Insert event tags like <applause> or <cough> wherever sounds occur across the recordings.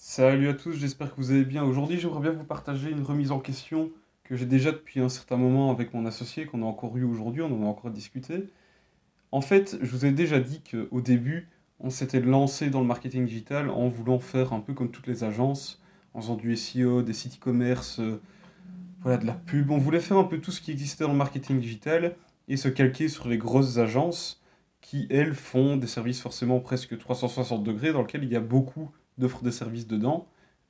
Salut à tous, j'espère que vous allez bien. Aujourd'hui, j'aimerais bien vous partager une remise en question que j'ai déjà depuis un certain moment avec mon associé, qu'on a encore eu aujourd'hui, on en a encore discuté. En fait, je vous ai déjà dit qu'au début, on s'était lancé dans le marketing digital en voulant faire un peu comme toutes les agences, en faisant du SEO, des sites e-commerce, euh, voilà, de la pub. On voulait faire un peu tout ce qui existait dans le marketing digital et se calquer sur les grosses agences qui, elles, font des services forcément presque 360 degrés, dans lesquels il y a beaucoup d'offres de services dedans,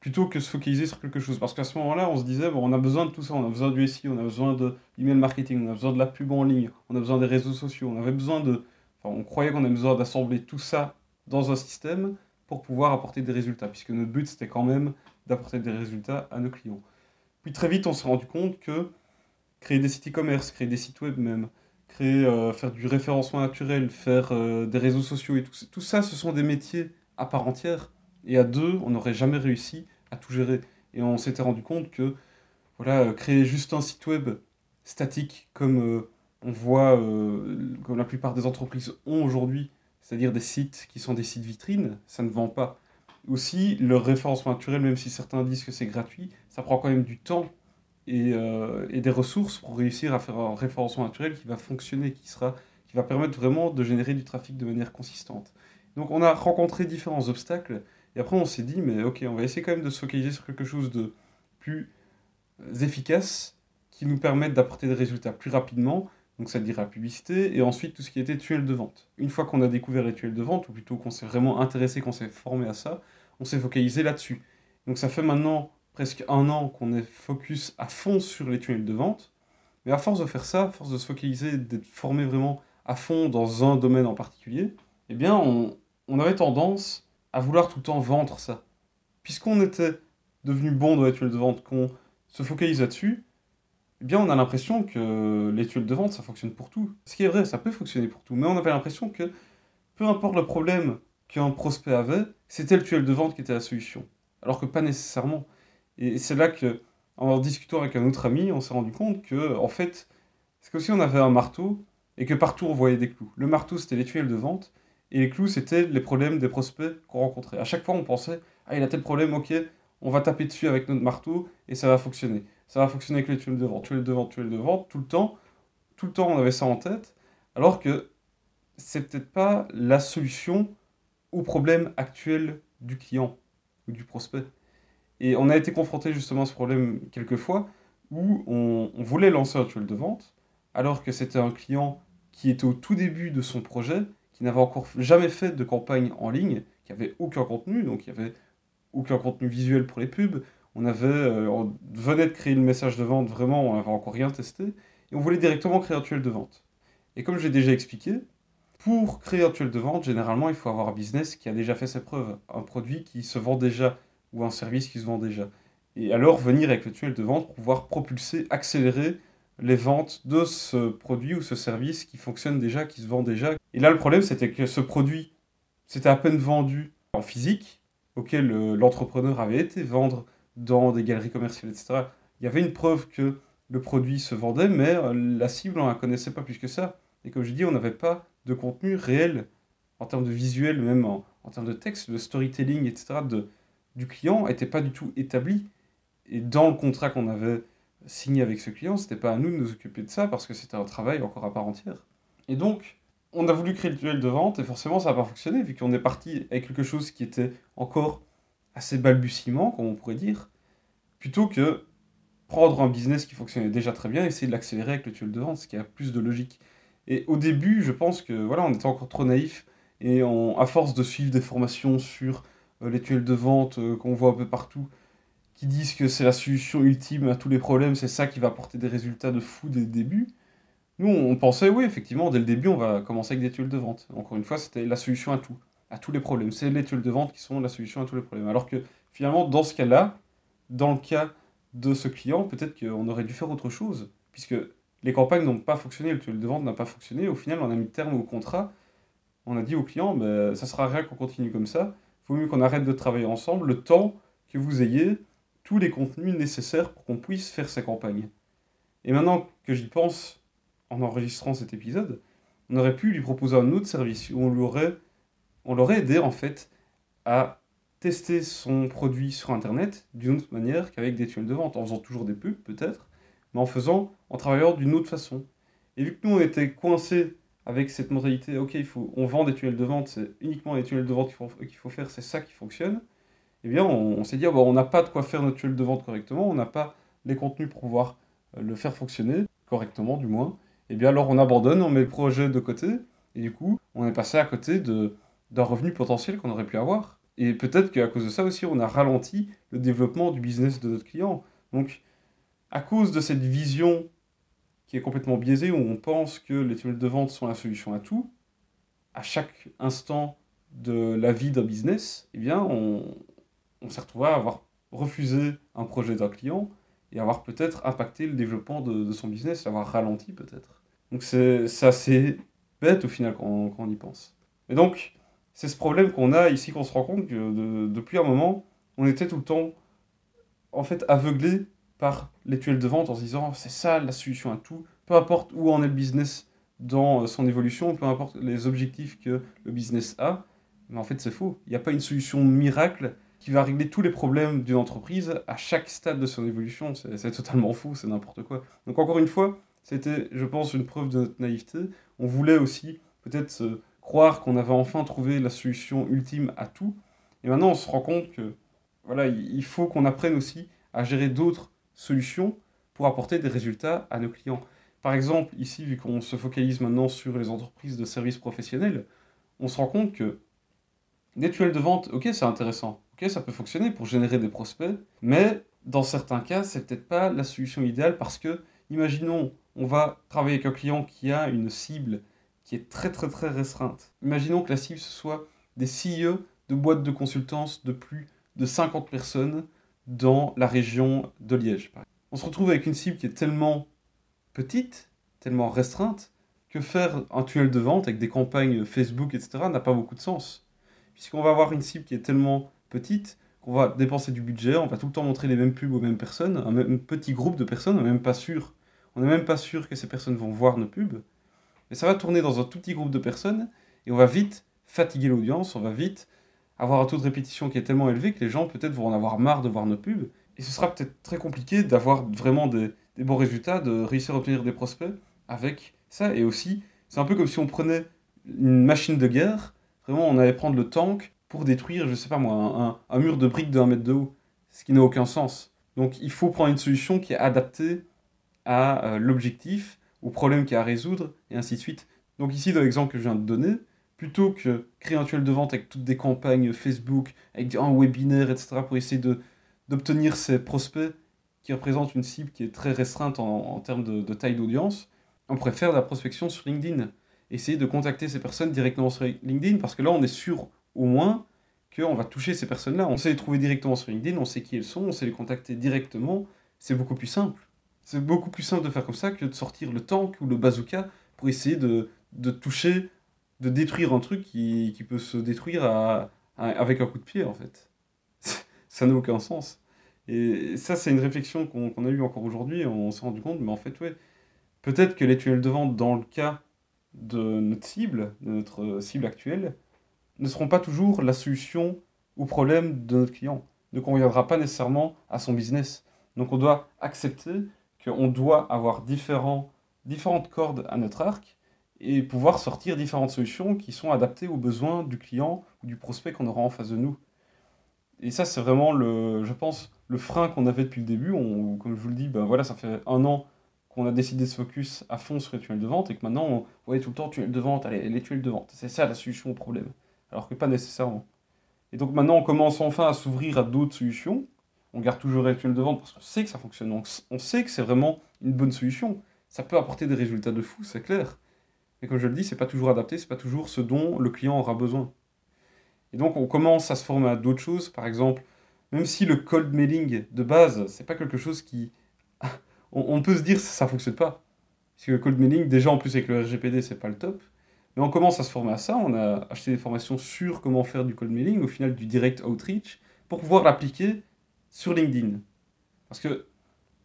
plutôt que se focaliser sur quelque chose. Parce qu'à ce moment-là, on se disait, bon, on a besoin de tout ça, on a besoin du SEO, on a besoin de l'email marketing, on a besoin de la pub en ligne, on a besoin des réseaux sociaux, on avait besoin de... Enfin, on croyait qu'on avait besoin d'assembler tout ça dans un système pour pouvoir apporter des résultats, puisque notre but, c'était quand même d'apporter des résultats à nos clients. Puis très vite, on s'est rendu compte que créer des sites e-commerce, créer des sites web même, créer, euh, faire du référencement naturel, faire euh, des réseaux sociaux et tout ça, ce sont des métiers à part entière et à deux, on n'aurait jamais réussi à tout gérer. Et on s'était rendu compte que voilà, euh, créer juste un site web statique comme euh, on voit, euh, comme la plupart des entreprises ont aujourd'hui, c'est-à-dire des sites qui sont des sites vitrines, ça ne vend pas. Aussi, le référencement naturel, même si certains disent que c'est gratuit, ça prend quand même du temps et, et, des ressources pour réussir à faire un référencement naturel qui va fonctionner, qui, sera, qui va permettre vraiment de générer du trafic de manière consistante. Donc on a rencontré différents obstacles et après, on s'est dit, mais ok, on va essayer quand même de se focaliser sur quelque chose de plus euh, efficace qui nous permette d'apporter des résultats plus rapidement. Donc ça dirait la publicité, et ensuite tout ce qui était tunnel de vente. Une fois qu'on a découvert les tunnels de vente, ou plutôt qu'on s'est vraiment intéressé, qu'on s'est formé à ça, on s'est focalisé là-dessus. Donc ça fait maintenant presque un an qu'on est focus à fond sur les tunnels de vente. Mais à force de faire ça, à force de se focaliser, d'être formé vraiment à fond dans un domaine en particulier, eh bien on, on avait tendance à vouloir tout le temps vendre ça. Puisqu'on était devenu bon dans les tuiles de vente, qu'on se focalise là-dessus, eh bien on a l'impression que les tuiles de vente, ça fonctionne pour tout. Ce qui est vrai, ça peut fonctionner pour tout, mais on avait l'impression que peu importe le problème qu'un prospect avait, c'était le tuile de vente qui était la solution. Alors que pas nécessairement. Et c'est là que, en discutant avec un autre ami, on s'est rendu compte que, en fait, c'est comme si on avait un marteau et que partout on voyait des clous. Le marteau, c'était les tuiles de vente, et les clous, c'était les problèmes des prospects qu'on rencontrait. À chaque fois, on pensait, ah, il a tel problème, ok, on va taper dessus avec notre marteau et ça va fonctionner. Ça va fonctionner avec les tuiles de vente, tuiles de vente, tuiles de vente, tout le temps. Tout le temps, on avait ça en tête, alors que c'est peut-être pas la solution au problème actuel du client ou du prospect. Et on a été confronté justement à ce problème quelques fois où on, on voulait lancer un tuile de vente, alors que c'était un client qui était au tout début de son projet qui n'avait encore jamais fait de campagne en ligne, qui avait aucun contenu, donc il n'y avait aucun contenu visuel pour les pubs. On avait, euh, on venait de créer le message de vente, vraiment, on n'avait encore rien testé, et on voulait directement créer un tunnel de vente. Et comme j'ai déjà expliqué, pour créer un tunnel de vente, généralement, il faut avoir un business qui a déjà fait ses preuves, un produit qui se vend déjà, ou un service qui se vend déjà. Et alors venir avec le tunnel de vente pour pouvoir propulser, accélérer les ventes de ce produit ou ce service qui fonctionne déjà, qui se vend déjà. Et là, le problème, c'était que ce produit, c'était à peine vendu en physique, auquel euh, l'entrepreneur avait été vendre dans des galeries commerciales, etc. Il y avait une preuve que le produit se vendait, mais euh, la cible, on ne la connaissait pas plus que ça. Et comme je dis, on n'avait pas de contenu réel en termes de visuel, même en, termes de texte, de storytelling, etc. De, du client n'était pas du tout établi. Et dans le contrat qu'on avait signé avec ce client, c'était pas à nous de nous occuper de ça parce que c'était un travail encore à part entière. Et donc, on a voulu créer le tunnel de vente et forcément ça n'a pas fonctionné vu qu'on est parti avec quelque chose qui était encore assez balbutiement, comme on pourrait dire, plutôt que prendre un business qui fonctionnait déjà très bien et essayer de l'accélérer avec le tunnel de vente, ce qui a plus de logique. Et au début, je pense que voilà, on était encore trop naïf et on, à force de suivre des formations sur euh, les tunnels de vente euh, qu'on voit un peu partout, qui disent que c'est la solution ultime à tous les problèmes, c'est ça qui va apporter des résultats de fou dès le début. Nous, on pensait, oui, effectivement, dès le début, on va commencer avec des tuiles de vente. Encore une fois, c'était la solution à tout, à tous les problèmes. C'est les tuiles de vente qui sont la solution à tous les problèmes. Alors que finalement, dans ce cas-là, dans le cas de ce client, peut-être qu'on aurait dû faire autre chose, puisque les campagnes n'ont pas fonctionné, le tuile de vente n'a pas fonctionné. Au final, on a mis terme au contrat. On a dit au client, ben, ça sera rien qu'on continue comme ça. Il vaut mieux qu'on arrête de travailler ensemble le temps que vous ayez tous les contenus nécessaires pour qu'on puisse faire sa campagne. Et maintenant que j'y pense, en enregistrant cet épisode, on aurait pu lui proposer un autre service où on l'aurait, on l'aurait aidé en fait à tester son produit sur Internet d'une autre manière qu'avec des tunnels de vente, en faisant toujours des pubs peut-être, mais en faisant, en travaillant d'une autre façon. Et vu que nous, on était coincés avec cette mentalité, ok, il faut, on vend des tunnels de vente, c'est uniquement les tunnels de vente qu'il faut faire, c'est ça qui fonctionne, eh on, s'est dit, ah bah, on n'a pas de quoi faire notre tunnel de vente correctement, on n'a pas les contenus pour pouvoir euh, le faire fonctionner, correctement du moins. Eh bien, alors on abandonne, on met le projet de côté, et du coup, on est passé à côté d'un revenu potentiel qu'on aurait pu avoir. Et peut-être qu'à cause de ça aussi, on a ralenti le développement du business de notre client. Donc, à cause de cette vision qui est complètement biaisée, où on pense que les tunnels de vente sont la solution à tout, à chaque instant de la vie d'un business, eh bien, on, on s'est retrouvé à avoir refusé un projet d'un client et avoir peut-être impacté le développement de, de son business, l'avoir ralenti peut-être. Donc c'est assez bête au final quand, quand, on y pense. Et donc, c'est ce problème qu'on a ici qu'on se rend compte que depuis un moment, on était tout le temps en fait aveuglé par les tunnels de vente en se disant c'est ça la solution à tout, peu importe où en est le business dans son évolution, peu importe les objectifs que le business a, mais en fait c'est faux. Il n'y a pas une solution miracle qui va régler tous les problèmes d'une entreprise à chaque stade de son évolution. C'est totalement fou, c'est n'importe quoi. Donc encore une fois, c'était, je pense, une preuve de notre naïveté. On voulait aussi peut-être croire qu'on avait enfin trouvé la solution ultime à tout. Et maintenant, on se rend compte que voilà, il faut qu'on apprenne aussi à gérer d'autres solutions pour apporter des résultats à nos clients. Par exemple, ici, vu qu'on se focalise maintenant sur les entreprises de services professionnels, on se rend compte que des de vente, ok, c'est intéressant, ça peut fonctionner pour générer des prospects, mais dans certains cas, c'est peut-être pas la solution idéale parce que, imaginons, on va travailler avec un client qui a une cible qui est très très très restreinte. Imaginons que la cible ce soit des CEO de boîtes de consultance de plus de 50 personnes dans la région de Liège. On se retrouve avec une cible qui est tellement petite, tellement restreinte, que faire un tunnel de vente avec des campagnes Facebook, etc., n'a pas beaucoup de sens puisqu'on va avoir une cible qui est tellement petite qu'on va dépenser du budget, on va tout le temps montrer les mêmes pubs aux mêmes personnes, un même petit groupe de personnes, on n'est même pas sûr, on n'est même pas sûr que ces personnes vont voir nos pubs, mais ça va tourner dans un tout petit groupe de personnes et on va vite fatiguer l'audience, on va vite avoir un taux de répétition qui est tellement élevé que les gens peut-être vont en avoir marre de voir nos pubs. Et ce sera peut-être très compliqué d'avoir vraiment des, des bons résultats, de réussir à obtenir des prospects avec ça. Et aussi c'est un peu comme si on prenait une machine de guerre. Vraiment, on allait prendre le tank pour détruire, je sais pas moi, un, mur de briques de 1 mètre de haut. Ce qui n'a aucun sens. Donc il faut prendre une solution qui est adaptée à euh, l'objectif, au problème qu'il y a à résoudre, et ainsi de suite. Donc ici, dans l'exemple que je viens de donner, plutôt que créer un tunnel de vente avec toutes des campagnes Facebook, avec un webinaire, etc., pour essayer d'obtenir ces prospects qui représentent une cible qui est très restreinte en, termes de, de taille d'audience, on préfère la prospection sur LinkedIn essayer de contacter ces personnes directement sur LinkedIn, parce que là, on est sûr au moins qu'on va toucher ces personnes-là. On sait les trouver directement sur LinkedIn, on sait qui elles sont, on sait les contacter directement. C'est beaucoup plus simple. C'est beaucoup plus simple de faire comme ça que de sortir le tank ou le bazooka pour essayer de, de toucher, de détruire un truc qui, qui peut se détruire à, avec un coup de pied, en fait. <laughs> ça n'a aucun sens. Et ça, c'est une réflexion qu'on a eue encore aujourd'hui, on s'est rendu compte, mais en fait, ouais, peut-être que les tunnels de vente, dans le cas de notre cible, de notre cible actuelle, ne seront pas toujours la solution au problème de notre client, ne conviendra pas nécessairement à son business. Donc on doit accepter qu'on doit avoir différents, différentes cordes à notre arc et pouvoir sortir différentes solutions qui sont adaptées aux besoins du client ou du prospect qu'on aura en face de nous. Et ça, c'est vraiment, le, je pense, le frein qu'on avait depuis le début. Comme je vous le dis, ben voilà, ça fait un an qu'on a décidé de se focus à fond sur les tunnels de vente et que maintenant on voit tout le temps de vente, allez, les tunnels de vente. C'est ça la solution au problème. Alors que pas nécessairement. Et donc maintenant on commence enfin à s'ouvrir à d'autres solutions. On garde toujours tunnels de vente parce qu'on sait que ça fonctionne. On sait que c'est vraiment une bonne solution. Ça peut apporter des résultats de fou, c'est clair. Mais comme je le dis, c'est pas toujours adapté, c'est pas toujours ce dont le client aura besoin. Et donc on commence à se former à d'autres choses. Par exemple, même si le cold mailing de base, c'est pas quelque chose qui <laughs> on, peut se dire ça ne fonctionne pas. Parce que le cold mailing, déjà en plus avec le RGPD, c'est pas le top. Mais on commence à se former à ça. On a acheté des formations sur comment faire du cold mailing, au final du direct outreach, pour pouvoir l'appliquer sur LinkedIn. Parce que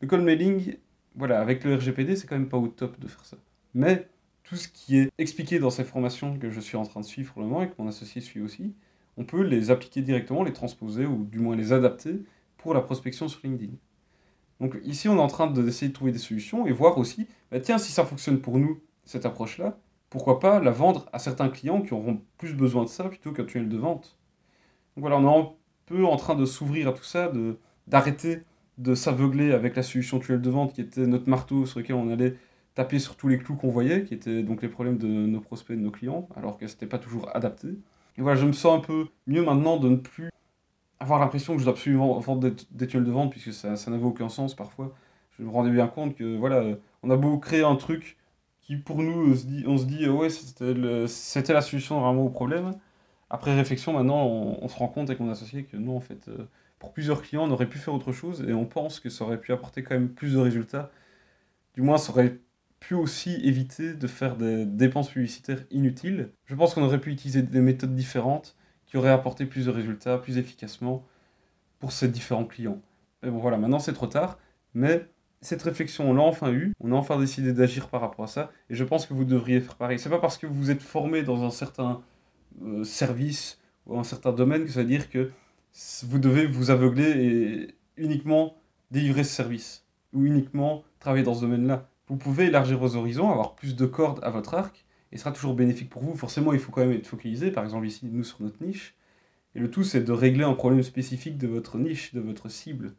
le cold mailing, voilà, avec le RGPD, c'est quand même pas au top de faire ça. Mais tout ce qui est expliqué dans ces formations que je suis en train de suivre pour le moment et que mon associé suit aussi, on peut les appliquer directement, les transposer ou du moins les adapter pour la prospection sur LinkedIn. Donc ici, on est en train d'essayer de trouver des solutions et voir aussi, bah, tiens, si ça fonctionne pour nous, cette approche-là, pourquoi pas la vendre à certains clients qui auront plus besoin de ça plutôt qu'un tunnel de vente. Donc voilà, on est un peu en train de s'ouvrir à tout ça, d'arrêter de, s'aveugler avec la solution tunnel de vente qui était notre marteau sur lequel on allait taper sur tous les clous qu'on voyait, qui étaient donc les problèmes de nos prospects, de nos clients, alors que ce n'était pas toujours adapté. Et voilà, je me sens un peu mieux maintenant de ne plus avoir l'impression que je dois absolument vendre des, tunnels de vente, puisque ça, ça n'avait aucun sens parfois. Je me rendais bien compte que, voilà, on a beau créer un truc qui, pour nous, on se dit, dit ouais, c'était la solution vraiment au problème. Après réflexion, maintenant, on, se rend compte avec mon associé que non, en fait, euh, pour plusieurs clients, on aurait pu faire autre chose, et on pense que ça aurait pu apporter quand même plus de résultats. Du moins, ça aurait pu aussi éviter de faire des dépenses publicitaires inutiles. Je pense qu'on aurait pu utiliser des méthodes différentes qui auraient apporté plus de résultats, plus efficacement pour ces différents clients. Mais bon voilà, maintenant c'est trop tard, mais cette réflexion, on l'a enfin eue, on a enfin décidé d'agir par rapport à ça, et je pense que vous devriez faire pareil. C'est pas parce que vous êtes formé dans un certain euh, service ou un certain domaine que ça veut dire que vous devez vous aveugler et uniquement délivrer ce service, ou uniquement travailler dans ce domaine-là. Vous pouvez élargir vos horizons, avoir plus de cordes à votre arc, et sera toujours bénéfique pour vous. Forcément, il faut quand même être focalisé, par exemple ici, nous, sur notre niche. Et le tout, c'est de régler un problème spécifique de votre niche, de votre cible.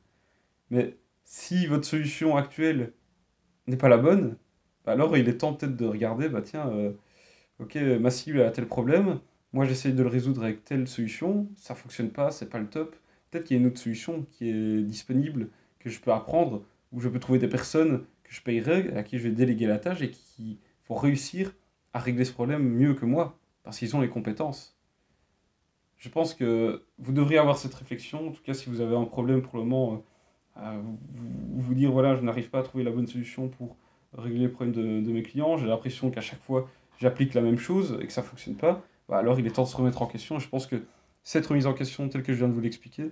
Mais si votre solution actuelle n'est pas la bonne, bah alors il est temps peut-être de regarder, bah tiens, euh, ok, ma cible a tel problème, moi j'essaie de le résoudre avec telle solution, ça fonctionne pas, c'est pas le top. Peut-être qu'il y a une autre solution qui est disponible, que je peux apprendre, où je peux trouver des personnes je payerai, à qui je vais déléguer la tâche et qui vont réussir à régler ce problème mieux que moi, parce qu'ils ont les compétences. Je pense que vous devriez avoir cette réflexion, en tout cas si vous avez un problème pour le moment, vous, dire voilà, je n'arrive pas à trouver la bonne solution pour régler les problèmes de, mes clients, j'ai l'impression qu'à chaque fois j'applique la même chose et que ça ne fonctionne pas, bah, alors il est temps de se remettre en question. Je pense que cette remise en question, telle que je viens de vous l'expliquer,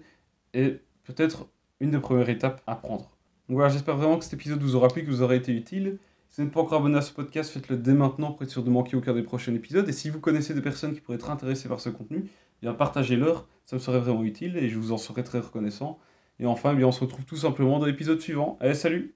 est peut-être une des premières étapes à prendre voilà, j'espère vraiment que cet épisode vous aura plu, que vous aura été utile. Si vous n'êtes pas encore abonné à ce podcast, faites-le dès maintenant pour être sûr de manquer aucun des prochains épisodes. Et si vous connaissez des personnes qui pourraient être intéressées par ce contenu, eh bien partagez-leur, ça me serait vraiment utile et je vous en serais très reconnaissant. Et enfin, eh on se retrouve tout simplement dans l'épisode suivant. Allez, salut